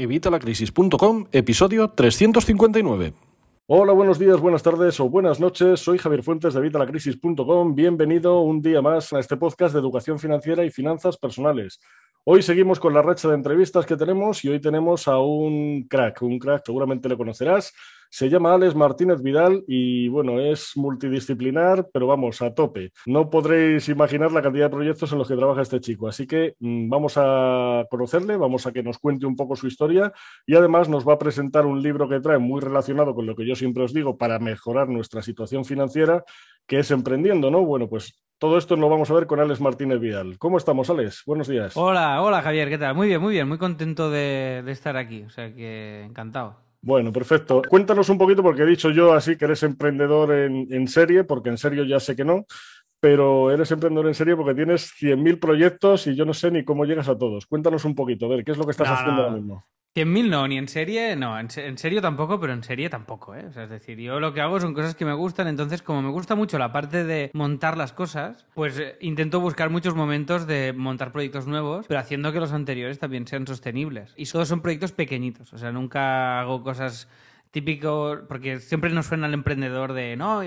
Evitalacrisis.com, episodio 359. Hola, buenos días, buenas tardes o buenas noches. Soy Javier Fuentes de Evitalacrisis.com. Bienvenido un día más a este podcast de educación financiera y finanzas personales. Hoy seguimos con la racha de entrevistas que tenemos y hoy tenemos a un crack, un crack, seguramente le conocerás. Se llama Alex Martínez Vidal y bueno, es multidisciplinar, pero vamos, a tope. No podréis imaginar la cantidad de proyectos en los que trabaja este chico, así que mm, vamos a conocerle, vamos a que nos cuente un poco su historia y además nos va a presentar un libro que trae muy relacionado con lo que yo siempre os digo para mejorar nuestra situación financiera, que es Emprendiendo, ¿no? Bueno, pues todo esto lo vamos a ver con Alex Martínez Vidal. ¿Cómo estamos, Alex? Buenos días. Hola, hola Javier, ¿qué tal? Muy bien, muy bien, muy contento de, de estar aquí, o sea que encantado. Bueno, perfecto. Cuéntanos un poquito, porque he dicho yo así que eres emprendedor en, serie, porque en serio ya sé que no, pero eres emprendedor en serie porque tienes 100.000 proyectos y yo no sé ni cómo llegas a todos. Cuéntanos un poquito, a ver, ¿qué es lo que estás haciendo ahora mismo? 100.000 no, ni en serie, no, en, serio tampoco, pero en serie tampoco, ¿eh? O sea, es decir, yo lo que hago son cosas que me gustan, entonces como me gusta mucho la parte de montar las cosas, pues eh, intento buscar muchos momentos de montar proyectos nuevos, pero haciendo que los anteriores también sean sostenibles. Y todos son proyectos pequeñitos, o sea, nunca hago cosas típicos, porque siempre nos suena al emprendedor de, no,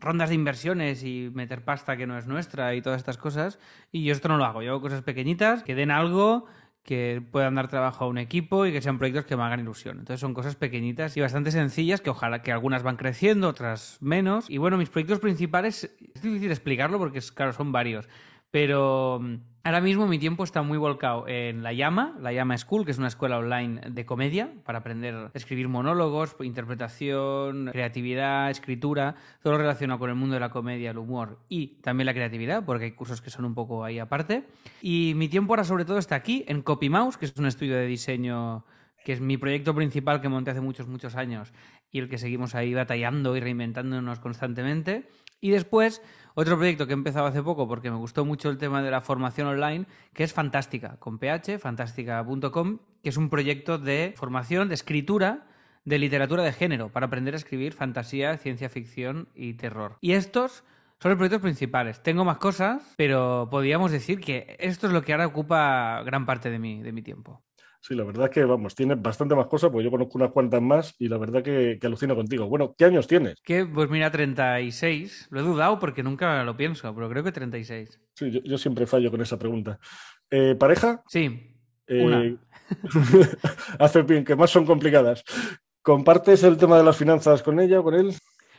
rondas de inversiones y meter pasta que no es nuestra y todas estas cosas, y yo esto no lo hago, yo hago cosas pequeñitas que den algo que puedan dar trabajo a un equipo y que sean proyectos que me hagan ilusión. Entonces son cosas pequeñitas y bastante sencillas que ojalá que algunas van creciendo, otras menos. Y bueno, mis proyectos principales, es difícil explicarlo porque claro, son varios, pero Ahora mismo mi tiempo está muy volcado en La Llama, La Llama School, que es una escuela online de comedia para aprender a escribir monólogos, interpretación, creatividad, escritura, todo relacionado con el mundo de la comedia, el humor y también la creatividad, porque hay cursos que son un poco ahí aparte. Y mi tiempo ahora sobre todo está aquí, en CopyMouse, que es un estudio de diseño que es mi proyecto principal que monté hace muchos, muchos años y el que seguimos ahí batallando y reinventándonos constantemente. Y después, otro proyecto que he empezado hace poco porque me gustó mucho el tema de la formación online, que es Fantástica, con PH, fantástica.com, que es un proyecto de formación, de escritura, de literatura de género, para aprender a escribir fantasía, ciencia ficción y terror. Y estos son los proyectos principales. Tengo más cosas, pero podríamos decir que esto es lo que ahora ocupa gran parte de mi, de mi tiempo. Sí, la verdad es que, vamos, tienes bastante más cosas, porque yo conozco unas cuantas más y la verdad que, que alucino contigo. Bueno, ¿qué años tienes? Que, pues mira, 36. Lo he dudado porque nunca lo pienso, pero creo que 36. Sí, yo, siempre fallo con esa pregunta. Eh, ¿Pareja? Sí. Eh, hace bien, que más son complicadas. ¿Compartes el tema de las finanzas con ella o con él?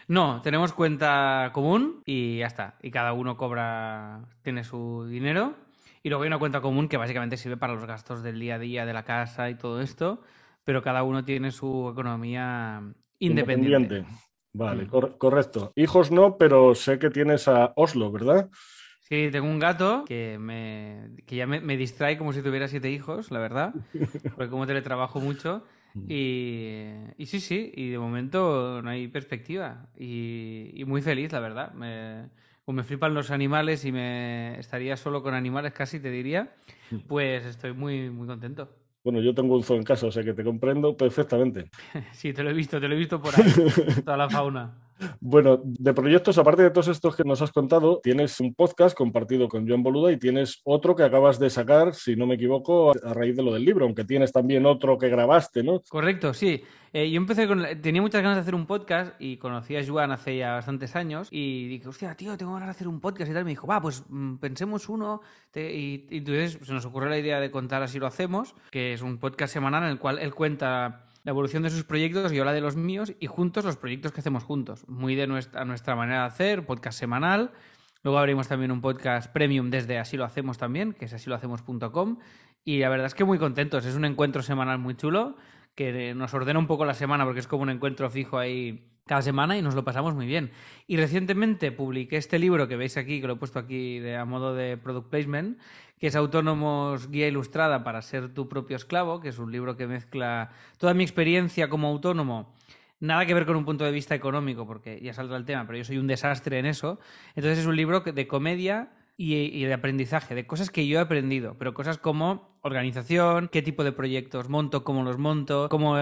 No, tenemos cuenta común y ya está. Y cada uno cobra, tiene su dinero y luego hay una cuenta común que básicamente sirve para los gastos del día a día de la casa y todo esto, pero cada uno tiene su economía independiente. Vale, mm. correcto. Hijos no, pero sé que tienes a Oslo, ¿verdad? Sí, tengo un gato que, me, que ya me, distrae como si tuviera siete hijos, la verdad, porque como teletrabajo mucho. Mm. Y, y, sí, sí, y de momento no hay perspectiva. Y, y muy feliz, la verdad. Me, o me flipan los animales y me estaría solo con animales casi, te diría, pues estoy muy, muy contento. Bueno, yo tengo un zoo en casa, o sea que te comprendo perfectamente. Sí, te lo he visto, te lo he visto por ahí, toda la fauna. Bueno, de proyectos, aparte de todos estos que nos has contado, tienes un podcast compartido con Joan Boluda y tienes otro que acabas de sacar, si no me equivoco, a raíz de lo del libro, aunque tienes también otro que grabaste, ¿no? Correcto, sí. Eh, yo empecé con. Tenía muchas ganas de hacer un podcast y conocí a Joan hace ya bastantes años y dije, hostia, tío, tengo ganas de hacer un podcast y tal. me dijo, va, pues mm, pensemos uno. y, y entonces se nos ocurrió la idea de contar así lo hacemos, que es un podcast semanal en el cual él cuenta la evolución de sus proyectos y yo la de los míos y juntos los proyectos que hacemos juntos. Muy de nuestra, nuestra manera de hacer, podcast semanal. Luego abrimos también un podcast premium desde Así lo hacemos también, que es asilohacemos.com. Y la verdad es que muy contentos. Es un encuentro semanal muy chulo que nos ordena un poco la semana porque es como un encuentro fijo ahí cada semana y nos lo pasamos muy bien. Y recientemente publiqué este libro que veis aquí, que lo he puesto aquí a modo de product placement, que es Autónomos Guía Ilustrada para ser tu propio esclavo, que es un libro que mezcla toda mi experiencia como autónomo. Nada que ver con un punto de vista económico, porque ya saldrá el tema, pero yo soy un desastre en eso. Entonces es un libro de comedia y, de aprendizaje, de cosas que yo he aprendido, pero cosas como organización, qué tipo de proyectos monto, cómo los monto, cómo,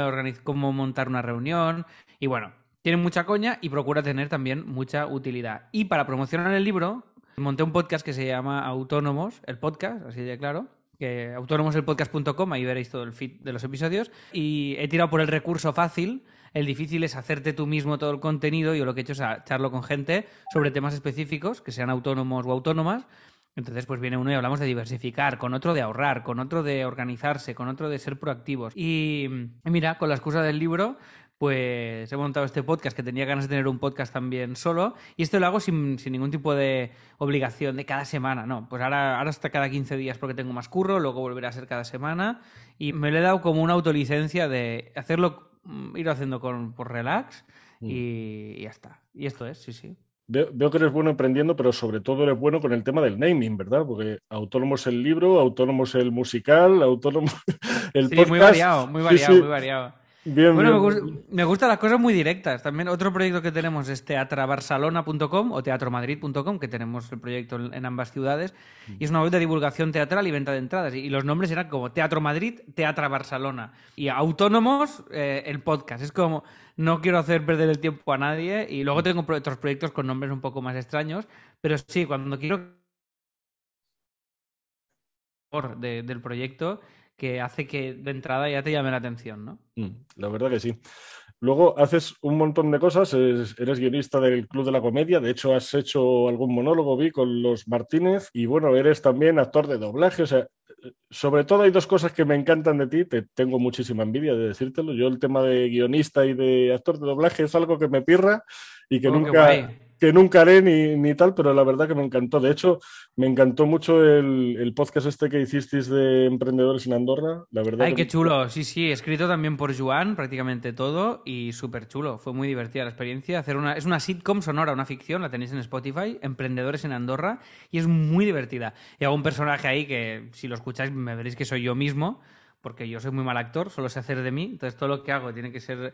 cómo montar una reunión. Y bueno, tiene mucha coña y procura tener también mucha utilidad. Y para promocionar el libro, monté un podcast que se llama Autónomos, el podcast, así de claro, que autónomoselpodcast.com, ahí veréis todo el feed de los episodios. Y he tirado por el recurso fácil. El difícil es hacerte tú mismo todo el contenido. Yo lo que he hecho es echarlo con gente sobre temas específicos, que sean autónomos o autónomas. Entonces, pues viene uno y hablamos de diversificar, con otro de ahorrar, con otro de organizarse, con otro de ser proactivos. Y mira, con la excusa del libro, pues he montado este podcast que tenía ganas de tener un podcast también solo y esto lo hago sin, ningún tipo de obligación de cada semana, no, pues ahora, ahora hasta cada 15 días porque tengo más curro, luego volverá a ser cada semana y me lo he dado como una autolicencia de hacerlo, mm, ir haciendo con, por relax mm. y, ya está. Y esto es, sí, sí. Veo, que eres bueno emprendiendo, pero sobre todo eres bueno con el tema del naming, ¿verdad? Porque autónomo es el libro, autónomo es el musical, autónomo el sí, muy variado, muy variado, muy variado bueno, Me, gustan las cosas muy directas. También otro proyecto que tenemos es teatrabarcelona.com o teatromadrid.com, que tenemos el proyecto en ambas ciudades. Y es una web de divulgación teatral y venta de entradas. Y los nombres eran como Teatro Madrid, Teatra Barcelona. Y Autónomos, eh, el podcast. Es como, no quiero hacer perder el tiempo a nadie. Y luego tengo otros proyectos con nombres un poco más extraños. Pero sí, cuando quiero del proyecto que hace que de entrada ya te llame la atención, ¿no? Mm, la verdad que sí. Luego haces un montón de cosas, eres guionista del Club de la Comedia, de hecho has hecho algún monólogo, vi, con los Martínez, y bueno, eres también actor de doblaje, o sea, sobre todo hay dos cosas que me encantan de ti, te tengo muchísima envidia de decírtelo, yo el tema de guionista y de actor de doblaje es algo que me pirra y que oh, nunca que nunca haré ni, ni, tal, pero la verdad que me encantó. De hecho, me encantó mucho el, el podcast este que hicisteis de emprendedores en Andorra. La verdad Ay, qué chulo. Sí, sí, escrito también por Joan, prácticamente todo, y súper chulo. Fue muy divertida la experiencia. Hacer una, es una sitcom sonora, una ficción, la tenéis en Spotify, Emprendedores en Andorra, y es muy divertida. Y hago un personaje ahí que, si lo escucháis, me veréis que soy yo mismo porque yo soy muy mal actor, solo sé hacer de mí, entonces todo lo que hago tiene que ser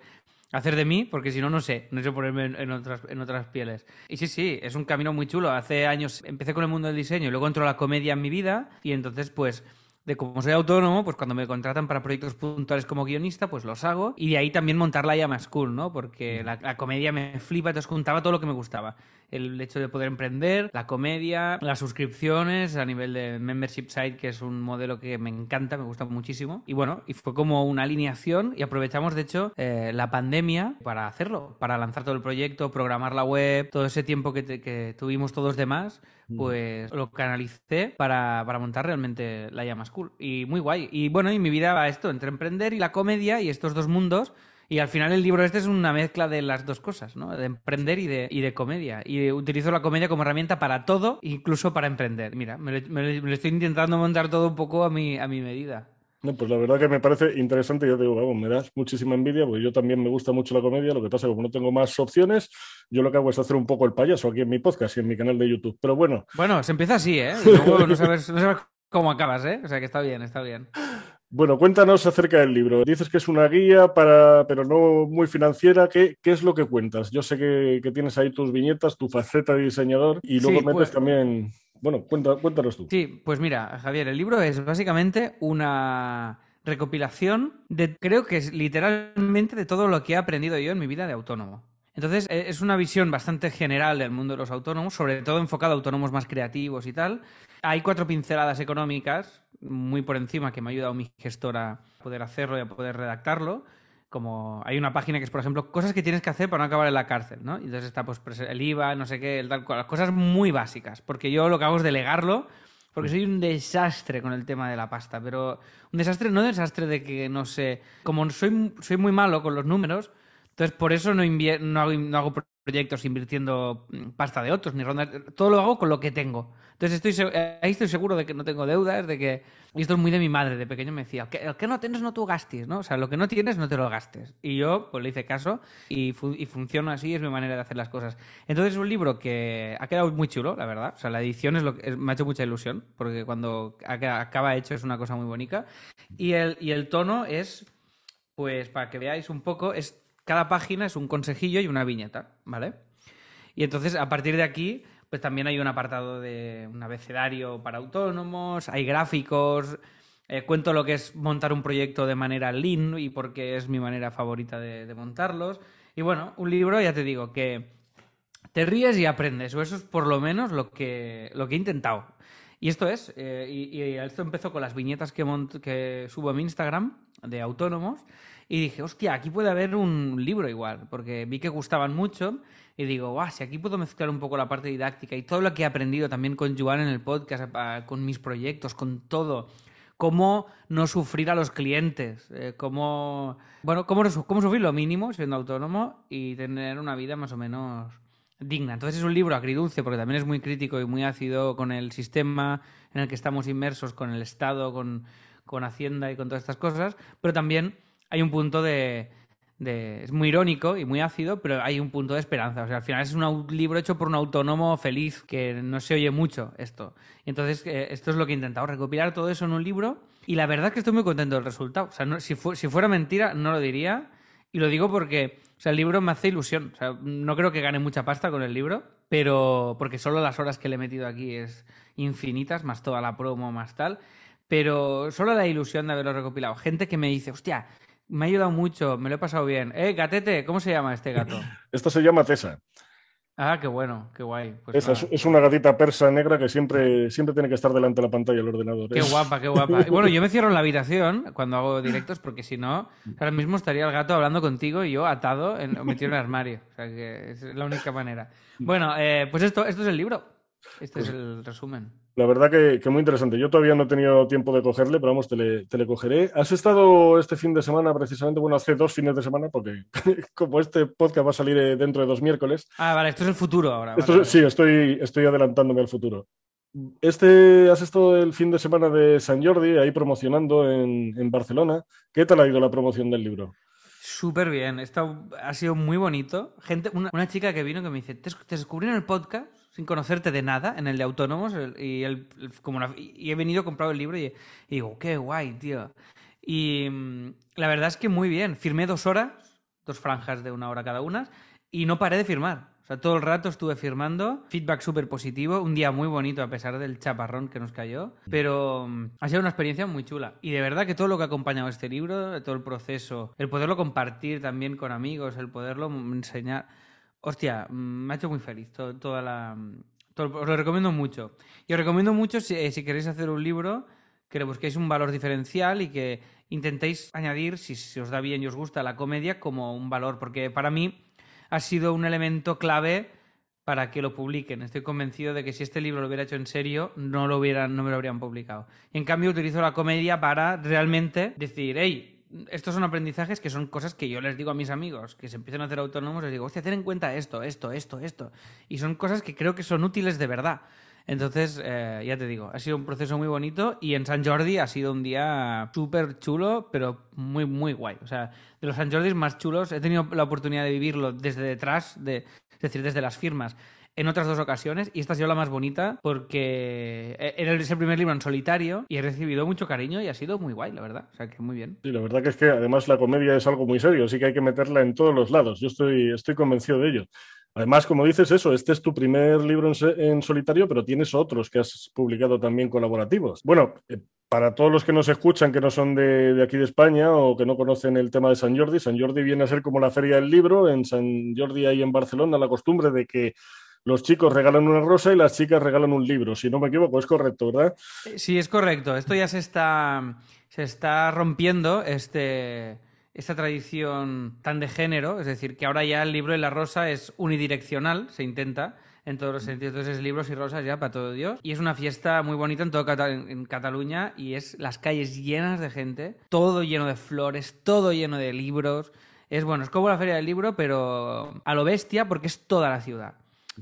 hacer de mí, porque si no, no sé, no sé ponerme en, otras, en otras pieles. Y sí, sí, es un camino muy chulo. Hace años empecé con el mundo del diseño y luego entró la comedia en mi vida y entonces pues de como soy autónomo, pues cuando me contratan para proyectos puntuales como guionista, pues los hago. Y de ahí también montar la llama school, ¿no? Porque la, la, comedia me flipa, entonces contaba todo lo que me gustaba el hecho de poder emprender, la comedia, las suscripciones a nivel de membership site, que es un modelo que me encanta, me gusta muchísimo. Y bueno, y fue como una alineación y aprovechamos, de hecho, eh, la pandemia para hacerlo, para lanzar todo el proyecto, programar la web, todo ese tiempo que, que tuvimos todos demás, mm. pues lo canalicé para, para, montar realmente la llama school. Y muy guay. Y bueno, y mi vida va esto, entre emprender y la comedia y estos dos mundos y al final el libro este es una mezcla de las dos cosas, ¿no? De emprender y de, y de comedia. Y utilizo la comedia como herramienta para todo, incluso para emprender. Mira, me lo, estoy intentando montar todo un poco a mi, a mi medida. No, pues la verdad que me parece interesante. Yo te digo, vamos, me das muchísima envidia, porque yo también me gusta mucho la comedia. Lo que pasa es que como no tengo más opciones, yo lo que hago es hacer un poco el payaso aquí en mi podcast y en mi canal de YouTube. Pero bueno. Bueno, se empieza así, ¿eh? Luego no sabes, no sabes cómo acabas, ¿eh? O sea que está bien, está bien. Bueno, cuéntanos acerca del libro. Dices que es una guía para, pero no muy financiera. ¿Qué, qué es lo que cuentas? Yo sé que, tienes ahí tus viñetas, tu faceta de diseñador y luego metes pues también. Bueno, cuéntanos tú. Sí, pues mira, Javier, el libro es básicamente una recopilación de, creo que es literalmente de todo lo que he aprendido yo en mi vida de autónomo. Entonces, e, es una visión bastante general del mundo de los autónomos, sobre todo enfocado a autónomos más creativos y tal. Hay cuatro pinceladas económicas muy por encima que me ha ayudado mi gestora a poder hacerlo y a poder redactarlo. Como hay una página que es, por ejemplo, cosas que tienes que hacer para no acabar en la cárcel, ¿no? Y entonces está pues el IVA, no sé qué, el tal cosas muy básicas, porque yo lo que hago es delegarlo, porque soy un desastre con el tema de la pasta, pero un desastre, no desastre de que, no sé, como soy, soy muy malo con los números, entonces por eso no, no, hago, no hago proyectos invirtiendo pasta de otros, ni rondas, todo lo hago con lo que tengo. Entonces estoy, ahí estoy seguro de que no tengo deudas, de que... Y esto es muy de mi madre, de pequeño me decía, el que no tienes no tú gastes, ¿no? O sea, lo que no tienes no te lo gastes. Y yo pues le hice caso y, funciona así, es mi manera de hacer las cosas. Entonces es un libro que ha quedado muy chulo, la verdad. O sea, la edición es lo que me ha hecho mucha ilusión, porque cuando acaba hecho es una cosa muy bonita. Y el, y el tono es, pues para que veáis un poco, es cada página es un consejillo y una viñeta, ¿vale? Y entonces a partir de aquí pues también hay un apartado de un abecedario para autónomos, hay gráficos, eh, cuento lo que es montar un proyecto de manera lean y porque es mi manera favorita de, montarlos. Y bueno, un libro, ya te digo, que te ríes y aprendes, o eso es por lo menos lo que, lo que he intentado. Y esto es, eh, y, esto empezó con las viñetas que, que subo a mi Instagram de autónomos. Y dije, hostia, aquí puede haber un libro igual, porque vi que gustaban mucho y digo, guau, si aquí puedo mezclar un poco la parte didáctica y todo lo que he aprendido también con Joan en el podcast, con mis proyectos, con todo, cómo no sufrir a los clientes, eh, cómo, bueno, cómo, cómo sufrir lo mínimo siendo autónomo y tener una vida más o menos digna. Entonces es un libro agridulce porque también es muy crítico y muy ácido con el sistema en el que estamos inmersos, con el Estado, con, con Hacienda y con todas estas cosas, pero también hay un punto de, es muy irónico y muy ácido, pero hay un punto de esperanza. O sea, al final es un libro hecho por un autónomo feliz, que no se oye mucho esto. Y entonces, eh, esto es lo que he intentado, recopilar todo eso en un libro. Y la verdad es que estoy muy contento del resultado. O sea, si, si, fuera mentira, no lo diría. Y lo digo porque sea, el libro me hace ilusión. O sea, no creo que gane mucha pasta con el libro, pero porque solo las horas que le he metido aquí es infinitas, más toda la promo, más tal. Pero solo la ilusión de haberlo recopilado. Gente que me dice, hostia, me ha ayudado mucho, me lo he pasado bien. Eh, gatete, ¿cómo se llama este gato? Esta se llama Tessa. Ah, qué bueno, qué guay. Pues es, una gatita persa negra que siempre, siempre tiene que estar delante de la pantalla del ordenador. Qué guapa, qué guapa. bueno, yo me cierro en la habitación cuando hago directos porque si no, ahora mismo estaría el gato hablando contigo y yo atado, en, metido en el armario. O sea que es la única manera. Bueno, eh, pues esto, esto es el libro. Este es pues el resumen. La verdad que, muy interesante. Yo todavía no he tenido tiempo de cogerle, pero vamos, te le, cogeré. ¿Has estado este fin de semana precisamente? Bueno, hace dos fines de semana, porque como este podcast va a salir eh, dentro de dos miércoles. Ah, vale, esto es el futuro ahora. Sí, estoy, estoy adelantándome al futuro. Este, has estado el fin de semana de San Jordi ahí promocionando en, Barcelona. ¿Qué tal ha ido la promoción del libro? Súper bien, Esto ha sido muy bonito. Gente, una, chica que vino que me dice, ¿te, te descubrí en el podcast sin conocerte de nada en el de autónomos y, y he venido a comprar el libro y, digo, qué guay, tío. Y mm, la verdad es que muy bien. Firmé dos horas, dos franjas de una hora cada una, y no paré de firmar. O sea, todo el rato estuve firmando, feedback súper positivo, un día muy bonito a pesar del chaparrón que nos cayó, pero mm, ha sido una experiencia muy chula. Y de verdad que todo lo que ha acompañado este libro, todo el proceso, el poderlo compartir también con amigos, el poderlo enseñar Hostia, me ha hecho muy feliz toda la... os lo recomiendo mucho. Y os recomiendo mucho eh, si, queréis hacer un libro que le busquéis un valor diferencial y que intentéis añadir, si, os da bien y os gusta, la comedia como un valor, porque para mí ha sido un elemento clave para que lo publiquen. Estoy convencido de que si este libro lo hubiera hecho en serio, no, lo hubieran, no me lo habrían publicado. En cambio utilizo la comedia para realmente decir, hey, estos son aprendizajes que son cosas que yo les digo a mis amigos que se empiezan a hacer autónomos, les digo, hostia, ten en cuenta esto, esto, esto, esto. Y son cosas que creo que son útiles de verdad. Entonces, eh, ya te digo, ha sido un proceso muy bonito y en San Jordi ha sido un día súper chulo, pero muy, muy guay. O sea, de los San Jordis más chulos, he tenido la oportunidad de vivirlo desde detrás, de, es decir, desde las firmas en otras dos ocasiones y esta ha sido la más bonita porque era el primer libro en solitario y he recibido mucho cariño y ha sido muy guay, la verdad. O sea que muy bien. Sí, la verdad que es que además la comedia es algo muy serio, así que hay que meterla en todos los lados. Yo estoy, estoy convencido de ello. Además, como dices eso, este es tu primer libro en, solitario, pero tienes otros que has publicado también colaborativos. Bueno, eh, para todos los que nos escuchan que no son de, de, aquí de España o que no conocen el tema de San Jordi, San Jordi viene a ser como la feria del libro. En San Jordi hay en Barcelona la costumbre de que los chicos regalan una rosa y las chicas regalan un libro. Si no me equivoco, es correcto, ¿verdad? Sí, es correcto. Esto ya se está, se está rompiendo, este, esta tradición tan de género. Es decir, que ahora ya el libro y la rosa es unidireccional, se intenta en todos los sentidos. Entonces es libros y rosas ya para todo Dios. Y es una fiesta muy bonita en todo en Cataluña y es las calles llenas de gente, todo lleno de flores, todo lleno de libros. Es bueno, es como la feria del libro, pero a lo bestia porque es toda la ciudad.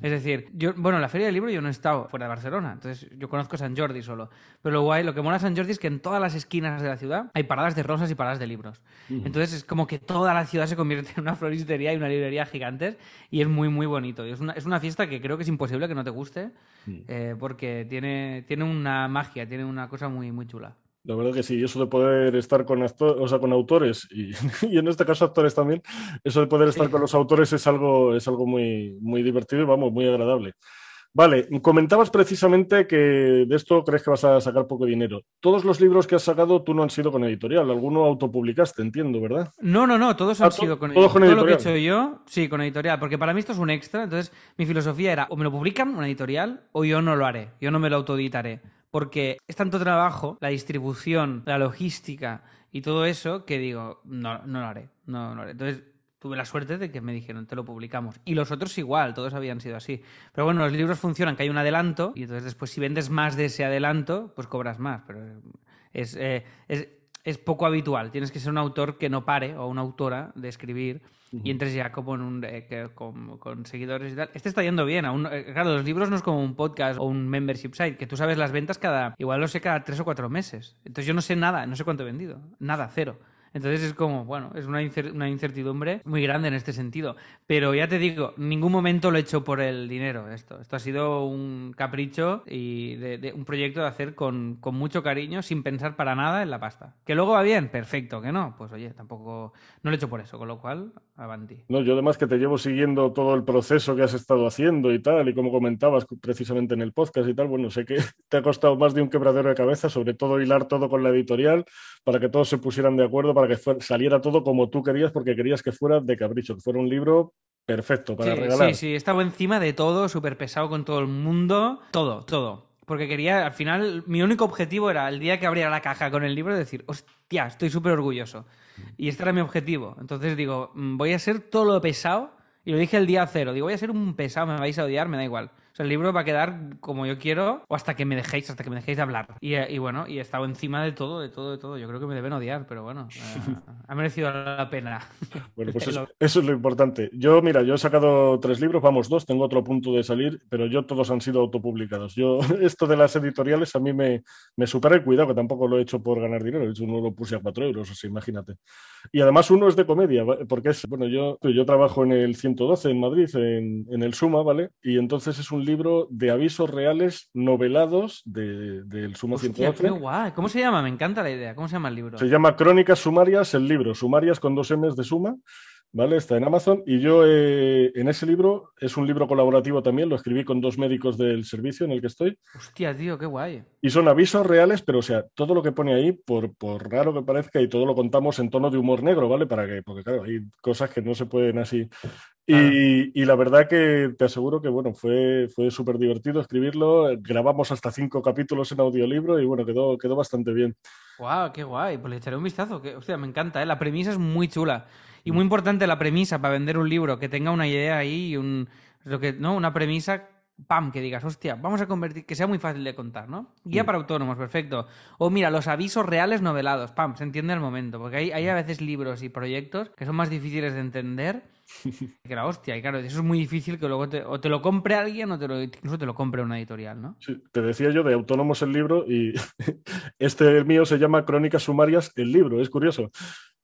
Es decir, yo, bueno, en la Feria del Libro yo no he estado fuera de Barcelona, entonces yo conozco San Jordi solo. Pero lo guay, lo que mola San Jordi es que en todas las esquinas de la ciudad hay paradas de rosas y paradas de libros. Entonces es como que toda la ciudad se convierte en una floristería y una librería gigantes y es muy, muy bonito. Y es, una, es una fiesta que creo que es imposible que no te guste eh, porque tiene, tiene una magia, tiene una cosa muy, muy chula. La verdad que sí, eso de poder estar con, o sea, con autores y, y, en este caso actores también, eso de poder estar con los autores es algo, es algo muy, muy divertido y vamos, muy agradable. Vale, comentabas precisamente que de esto crees que vas a sacar poco dinero. Todos los libros que has sacado tú no han sido con editorial, alguno autopublicaste, entiendo, ¿verdad? No, no, no, todos han ah, sido con, editorial. Todo lo que he hecho yo, sí, con editorial, porque para mí esto es un extra, entonces mi filosofía era o me lo publican una editorial o yo no lo haré, yo no me lo autoeditaré porque es tanto trabajo, la distribución, la logística y todo eso, que digo, no, no lo haré, no, no lo haré. Entonces, tuve la suerte de que me dijeron, te lo publicamos. Y los otros igual, todos habían sido así. Pero bueno, los libros funcionan, que hay un adelanto, y entonces después si vendes más de ese adelanto, pues cobras más. Pero es, eh, es, es poco habitual. Tienes que ser un autor que no pare, o una autora, de escribir, y entres ya como en un, eh, con, seguidores y tal. Este está yendo bien. Aún, eh, claro, los libros no es como un podcast o un membership site, que tú sabes las ventas cada, igual lo sé cada tres o cuatro meses. Entonces yo no sé nada, no sé cuánto he vendido. Nada, cero. Entonces es como, bueno, es una, incertidumbre muy grande en este sentido. Pero ya te digo, en ningún momento lo he hecho por el dinero esto. Esto ha sido un capricho y de, un proyecto de hacer con, con, mucho cariño, sin pensar para nada en la pasta. Que luego va bien, perfecto. Que no, pues oye, tampoco, no lo he hecho por eso, con lo cual, avanti. No, yo además que te llevo siguiendo todo el proceso que has estado haciendo y tal, y como comentabas precisamente en el podcast y tal, bueno, sé que te ha costado más de un quebradero de cabeza, sobre todo hilar todo con la editorial, para que todos se pusieran de acuerdo para que saliera todo como tú querías, porque querías que fuera de capricho, que fuera un libro perfecto para regalar. Sí, sí, estaba encima de todo, súper pesado con todo el mundo, todo, todo. Porque quería, al final, mi único objetivo era el día que abriera la caja con el libro decir, hostia, estoy súper orgulloso. Y este era mi objetivo. Entonces digo, mm, voy a ser todo lo pesado. Y lo dije el día cero. Digo, voy a ser un pesado, me vais a odiar, me da igual. O sea, el libro va a quedar como yo quiero o hasta que me dejéis, hasta que me dejéis de hablar. Y, y bueno, y he estado encima de todo, de todo, de todo. Yo creo que me deben odiar, pero bueno, eh, ha merecido la pena. Bueno, pues eso, es lo importante. Yo, mira, yo he sacado tres libros, vamos, dos, tengo otro punto de salir, pero yo todos han sido autopublicados. Yo, esto de las editoriales a mí me, me supera el cuidado, que tampoco lo he hecho por ganar dinero, de hecho uno lo puse a cuatro euros, o sea, imagínate. Y además uno es de comedia, porque es, bueno, yo, yo trabajo en el 112 en Madrid, en, en el Suma, ¿vale? Y entonces es un libro de avisos reales novelados del de, Suma Hostia, Qué guay. ¿Cómo se llama? Me encanta la idea. ¿Cómo se llama el libro? Se llama Crónicas Sumarias, el libro. Sumarias con dos M's de suma. ¿vale? Está en Amazon y yo eh, en ese libro, es un libro colaborativo también, lo escribí con dos médicos del servicio en el que estoy. Hostia, tío, qué guay. Y son avisos reales, pero o sea, todo lo que pone ahí, por, por raro que parezca, y todo lo contamos en tono de humor negro, ¿vale? Para que, porque claro, hay cosas que no se pueden así. Y, y, la verdad que te aseguro que bueno, fue, fue súper divertido escribirlo. Grabamos hasta cinco capítulos en audiolibro y bueno, quedó, quedó bastante bien. ¡Guau! ¡Qué guay! Pues le echaré un vistazo. Que, hostia, me encanta, ¿eh? La premisa es muy chula. Y muy importante la premisa para vender un libro, que tenga una idea ahí y un, lo que, ¿no? una premisa pam, que digas, hostia, vamos a convertir, que sea muy fácil de contar, ¿no? Guía para autónomos, perfecto. O mira, los avisos reales novelados, pam, se entiende al momento, porque hay, hay a veces libros y proyectos que son más difíciles de entender que la hostia, y claro, eso es muy difícil que luego te, o te lo compre alguien o te lo, incluso te lo compre una editorial, ¿no? Sí, te decía yo de autónomos el libro y este mío se llama Crónicas Sumarias el libro, es curioso.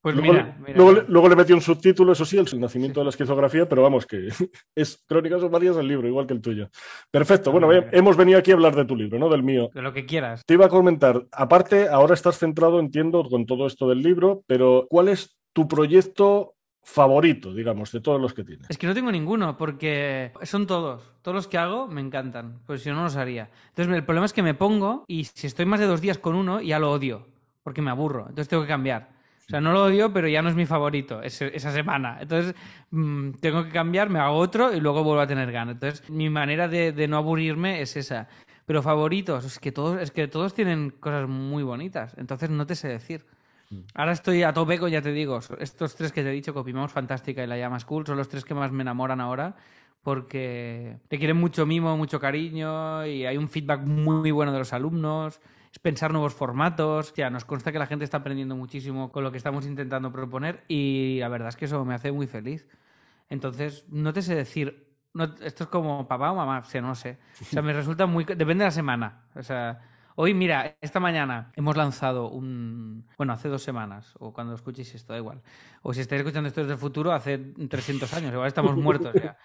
Pues luego, mira, luego, le metí un subtítulo, eso sí, el nacimiento de la esquizografía, pero vamos, que es Crónicas o varias el libro, igual que el tuyo. Perfecto, bueno, hemos venido aquí a hablar de tu libro, ¿no? Del mío. De lo que quieras. Te iba a comentar, aparte, ahora estás centrado, entiendo, con todo esto del libro, pero ¿cuál es tu proyecto favorito, digamos, de todos los que tienes? Es que no tengo ninguno, porque son todos. Todos los que hago me encantan, pues si no, no los haría. Entonces, el problema es que me pongo y si estoy más de dos días con uno, ya lo odio, porque me aburro. Entonces tengo que cambiar. O sea, no lo odio, pero ya no es mi favorito esa semana. Entonces, mm, tengo que cambiar, me hago otro y luego vuelvo a tener ganas. Entonces, mi manera de, no aburrirme es esa. Pero favoritos, es que, todos, es que todos tienen cosas muy bonitas. Entonces, no te sé decir. Mm. Ahora estoy a tope con, ya te digo, estos tres que te he dicho, Copimamos Fantástica y La Llama School, son los tres que más me enamoran ahora porque te quieren mucho mimo, mucho cariño y hay un feedback muy bueno de los alumnos es pensar nuevos formatos. Ya, nos consta que la gente está aprendiendo muchísimo con lo que estamos intentando proponer y la verdad es que eso me hace muy feliz. Entonces, no te sé decir, esto es como papá o mamá, o sea, no sé. O sea, me resulta muy... Depende de la semana. O sea, hoy, mira, esta mañana hemos lanzado un... Bueno, hace dos semanas, o cuando escuchéis esto, da igual. O si estáis escuchando esto desde el futuro, hace 300 años, igual estamos muertos ya.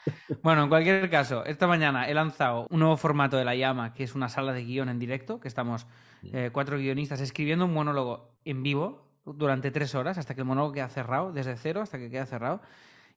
Bueno, en cualquier caso, esta mañana he lanzado un nuevo formato de La Llama, que es una sala de guion en directo, que estamos eh, cuatro guionistas escribiendo un monólogo en vivo durante tres horas hasta que el monólogo queda cerrado, desde cero hasta que queda cerrado.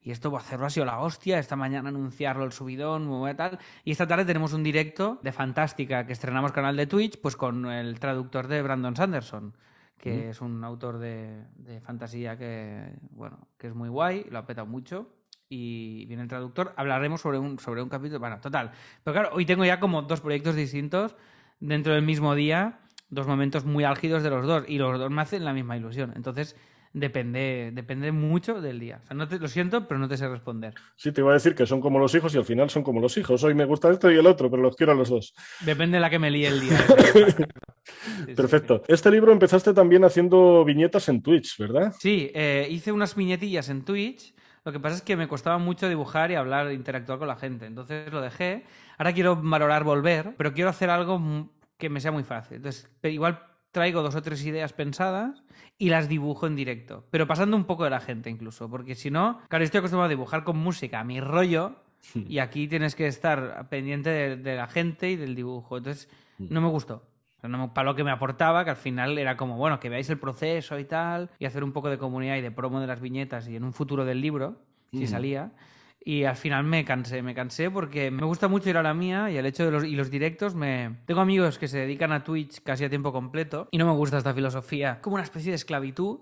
Y esto va a hacerlo ha sido la hostia, esta mañana anunciarlo el subidón, tal. Y esta tarde tenemos un directo de Fantástica que estrenamos canal de Twitch, pues con el traductor de Brandon Sanderson, que es un autor de, de, fantasía que, bueno, que es muy guay, lo ha petado mucho. Y viene el traductor, hablaremos sobre un, sobre un capítulo, bueno, total. Pero claro, hoy tengo ya como dos proyectos distintos dentro del mismo día dos momentos muy álgidos de los dos y los dos me hacen la misma ilusión. Entonces, depende, depende mucho del día. O sea, no te, lo siento, pero no te sé responder. Sí, te iba a decir que son como los hijos y al final son como los hijos. Hoy me gusta esto y el otro, pero los quiero a los dos. Depende de la que me líe el día. Perfecto. Este libro empezaste también haciendo viñetas en Twitch, ¿verdad? Sí, eh, hice unas viñetillas en Twitch. Lo que pasa es que me costaba mucho dibujar y hablar, interactuar con la gente. Entonces lo dejé. Ahora quiero valorar volver, pero quiero hacer algo que me sea muy fácil. Entonces, igual traigo dos o tres ideas pensadas y las dibujo en directo, pero pasando un poco de la gente incluso, porque si no, claro, estoy acostumbrado a dibujar con música, a mi rollo, y aquí tienes que estar pendiente de, la gente y del dibujo. Entonces, hmm. no me gustó. para lo que me aportaba, que al final era como, bueno, que veáis el proceso y tal, y hacer un poco de comunidad y de promo de las viñetas y en un futuro del libro, si hmm. salía. Y al final me cansé, me cansé porque me gusta mucho ir a la mía y el hecho de los, y los directos me... Tengo amigos que se dedican a Twitch casi a tiempo completo y no me gusta esta filosofía. Como una especie de esclavitud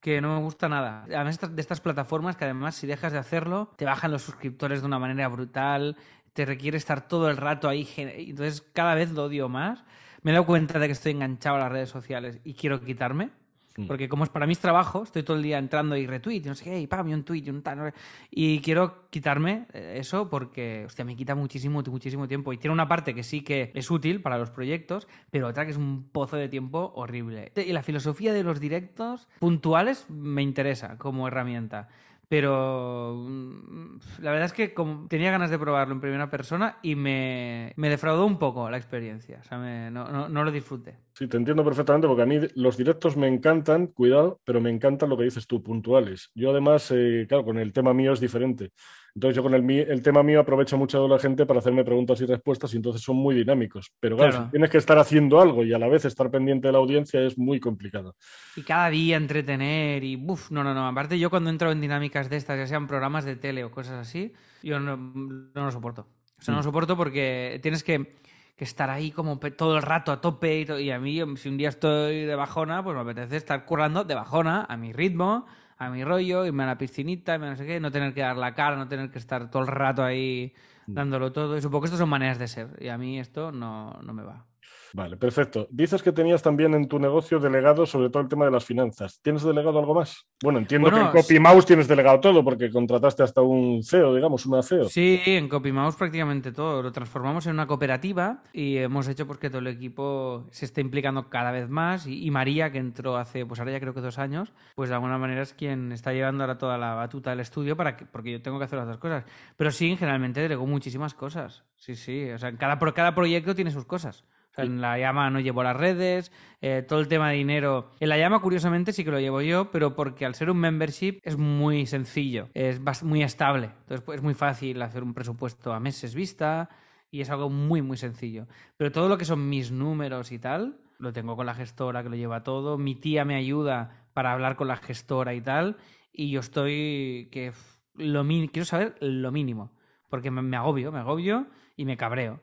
que no me gusta nada. Además de estas plataformas que además si dejas de hacerlo te bajan los suscriptores de una manera brutal, te requiere estar todo el rato ahí, entonces cada vez lo odio más. Me he cuenta de que estoy enganchado a las redes sociales y quiero quitarme. Mm. Porque como es para mis trabajos, estoy todo el día entrando y retweet, y no sé qué, y pam, y un tweet, y un tal. Y quiero quitarme eh, eso porque, hostia, me quita muchísimo, muchísimo tiempo. Y tiene una parte que sí que es útil para los proyectos, pero otra que es un pozo de tiempo horrible. Y la filosofía de los directos puntuales me interesa como herramienta pero mm, la verdad es que tenía ganas de probarlo en primera persona y me, defraudó un poco la experiencia. O sea, no, lo disfruté. Sí, te entiendo perfectamente porque a mí los directos me encantan, cuidado, pero me encantan lo que dices tú, puntuales. Yo además, eh, claro, con el tema mío es diferente. Entonces yo con el, el, tema mío aprovecho mucho a la gente para hacerme preguntas y respuestas y entonces son muy dinámicos. Pero claro, Si tienes que estar haciendo algo y a la vez estar pendiente de la audiencia es muy complicado. Y cada día entretener y, uff, no, no, no. Aparte yo cuando entro en dinámicas de estas, ya sean programas de tele o cosas así, yo no, no lo soporto. O sea, no lo mm. soporto porque tienes que, que, estar ahí como todo el rato a tope y, y a mí, si un día estoy de bajona, pues me apetece estar currando de bajona a mi ritmo a mi rollo, irme a la piscinita, no sé qué, no tener que dar la cara, no tener que estar todo el rato ahí mm. dándolo todo. Y supongo que estas son maneras de ser. Y a mí esto no, no me va. Vale, perfecto. Dices que tenías también en tu negocio delegado sobre todo el tema de las finanzas. ¿Tienes delegado algo más? Bueno, entiendo que en CopyMouse tienes delegado todo porque contrataste hasta un CEO, digamos, una CEO. Sí, en CopyMouse prácticamente todo. Lo transformamos en una cooperativa y hemos hecho pues, que todo el equipo se esté implicando cada vez más. Y, María, que entró hace, pues ahora ya creo que dos años, pues de alguna manera es quien está llevando ahora toda la batuta del estudio para que, porque yo tengo que hacer las dos cosas. Pero sí, generalmente delegó muchísimas cosas. Sí, sí. O sea, cada, cada proyecto tiene sus cosas en la llama no llevo las redes, eh, todo el tema de dinero. En la llama, curiosamente, sí que lo llevo yo, pero porque al ser un membership es muy sencillo, es muy estable. Entonces pues, es muy fácil hacer un presupuesto a meses vista y es algo muy, muy sencillo. Pero todo lo que son mis números y tal, lo tengo con la gestora que lo lleva todo. Mi tía me ayuda para hablar con la gestora y tal. Y yo estoy que lo quiero saber lo mínimo, porque me agobio, me agobio y me cabreo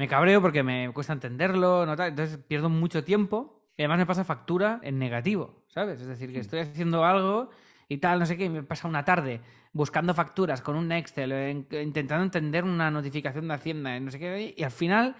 me cabreo porque me cuesta entenderlo, ¿no? entonces pierdo mucho tiempo y además me pasa factura en negativo, ¿sabes? Es decir, que mm. estoy haciendo algo y tal, no sé qué, y me pasa una tarde buscando facturas con un Excel, intentando entender una notificación de Hacienda, no sé qué, y al final,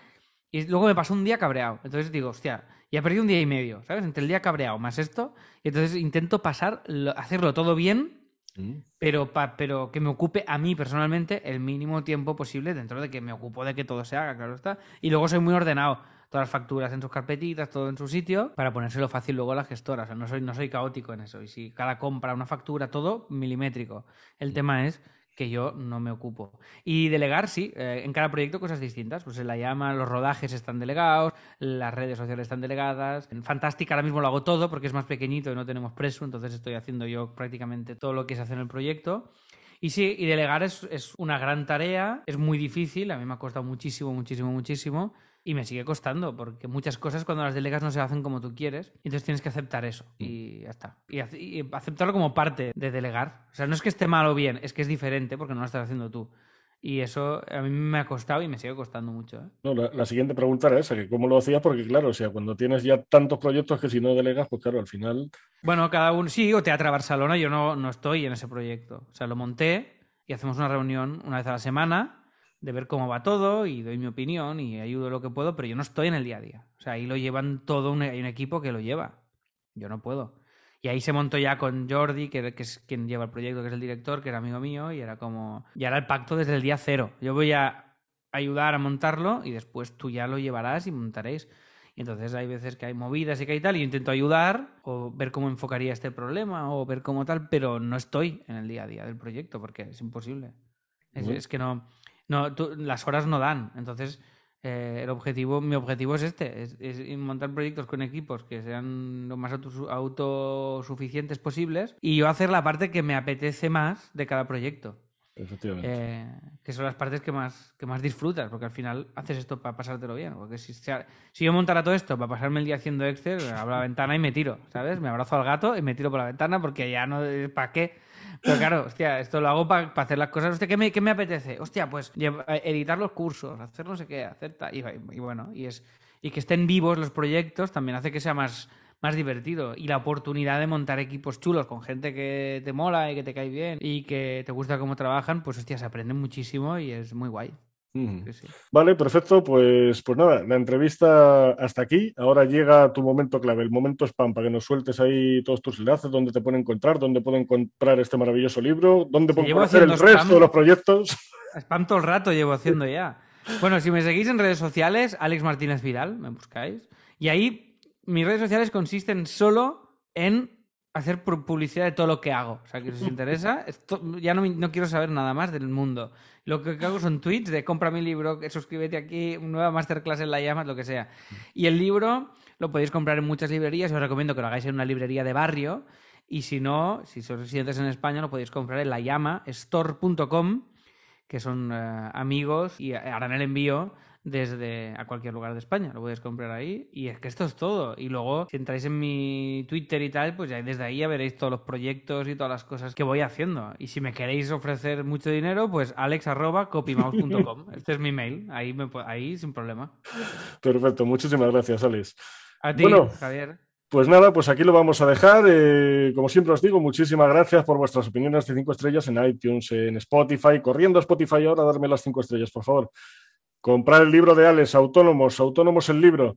y luego me pasó un día cabreado. Entonces digo, hostia, ya perdí un día y medio, ¿sabes? Entre el día cabreado más esto, y entonces intento pasar, hacerlo todo bien Mm. Pero, pero que me ocupe a mí personalmente el mínimo tiempo posible dentro de que me ocupo de que todo se haga, claro está. Y luego soy muy ordenado. Todas las facturas en sus carpetitas, todo en su sitio, para ponérselo fácil luego a la gestora. O sea, no soy, no soy caótico en eso. Y si cada compra, una factura, todo milimétrico. El mm. tema es que yo no me ocupo. Y delegar, sí, eh, en cada proyecto cosas distintas. Pues en la llama, los rodajes están delegados, las redes sociales están delegadas. En Fantástica ahora mismo lo hago todo porque es más pequeñito y no tenemos preso, entonces estoy haciendo yo prácticamente todo lo que se hace en el proyecto. Y sí, y delegar es, es una gran tarea, es muy difícil, a mí me ha costado muchísimo, muchísimo, muchísimo. Y me sigue costando, porque muchas cosas cuando las delegas no se hacen como tú quieres, entonces tienes que aceptar eso y ya está. Y, aceptarlo como parte de delegar. O sea, no es que esté mal o bien, es que es diferente porque no lo estás haciendo tú. Y eso a mí me ha costado y me sigue costando mucho. ¿eh? No, la, siguiente pregunta era esa, que cómo lo hacías, porque claro, o sea, cuando tienes ya tantos proyectos que si no delegas, pues claro, al final... Bueno, cada uno, sí, o Teatro Barcelona, yo no, no estoy en ese proyecto. O sea, lo monté y hacemos una reunión una vez a la semana de ver cómo va todo y doy mi opinión y ayudo lo que puedo, pero yo no estoy en el día a día. O sea, ahí lo llevan todo, un, hay un equipo que lo lleva. Yo no puedo. Y ahí se montó ya con Jordi, que, que, es quien lleva el proyecto, que es el director, que era amigo mío, y era como. Ya era el pacto desde el día cero. Yo voy a ayudar a montarlo y después tú ya lo llevarás y montaréis. Y entonces hay veces que hay movidas y que hay tal, y yo intento ayudar o ver cómo enfocaría este problema o ver cómo tal, pero no estoy en el día a día del proyecto porque es imposible. Es, es que no. No tú, las horas no dan. Entonces eh, el objetivo, mi objetivo es este, es, montar proyectos con equipos que sean lo más autosuficientes posibles y yo hacer la parte que me apetece más de cada proyecto. Efectivamente. Eh, que son las partes que más, que más disfrutas, porque al final haces esto para pasártelo bien. Porque si, si yo montara todo esto para pasarme el día haciendo Excel, abro la ventana y me tiro, ¿sabes? Me abrazo al gato y me tiro por la ventana porque ya no. ¿Para qué? Pero claro, hostia, esto lo hago para hacer las cosas. ¿qué me, ¿qué me, apetece? Hostia, pues eh, editar los cursos, hacer no sé qué, hacer tal. Y, bueno, y, es, que estén vivos los proyectos también hace que sea más, más divertido. Y la oportunidad de montar equipos chulos con gente que te mola y que te cae bien y que te gusta cómo trabajan, pues hostia, se aprende muchísimo y es muy guay. Sí, sí. Vale, perfecto. Pues, pues nada, la entrevista hasta aquí. Ahora llega tu momento clave, el momento spam, para que nos sueltes ahí todos tus enlaces, dónde te pueden encontrar, dónde pueden comprar este maravilloso libro, dónde pueden conocer el resto de los proyectos. Spam todo el rato llevo haciendo ya. Bueno, si me seguís en redes sociales, Alex Martínez Viral, me buscáis. Y ahí mis redes sociales consisten solo en hacer publicidad de todo lo que hago. O sea, que si os interesa, esto, ya no, no, quiero saber nada más del mundo. Lo que hago son tweets de compra mi libro, suscríbete aquí, nueva masterclass en la llama, lo que sea. Y el libro lo podéis comprar en muchas librerías. Os recomiendo que lo hagáis en una librería de barrio. Y si no, si sois residentes en España, lo podéis comprar en la llama store.com, que son uh, amigos y harán el envío desde a cualquier lugar de España. Lo podéis comprar ahí. Y es que esto es todo. Y luego, si entráis en mi Twitter y tal, pues ya desde ahí ya veréis todos los proyectos y todas las cosas que voy haciendo. Y si me queréis ofrecer mucho dinero, pues alex.copymouse.com. este es mi mail. Ahí, me, ahí sin problema. Perfecto. Muchísimas gracias, Alex. A ti, bueno, Javier. Pues nada, pues aquí lo vamos a dejar. Eh, como siempre os digo, muchísimas gracias por vuestras opiniones de cinco estrellas en iTunes, en Spotify. Corriendo a Spotify ahora, darme las cinco estrellas, por favor comprar el libro de Alex, Autónomos, Autónomos el libro.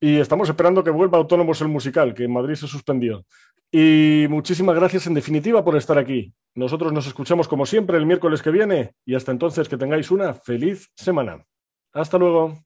Y estamos esperando que vuelva Autónomos el musical, que en Madrid se suspendió. Y muchísimas gracias en definitiva por estar aquí. Nosotros nos escuchamos como siempre el miércoles que viene y hasta entonces que tengáis una feliz semana. Hasta luego.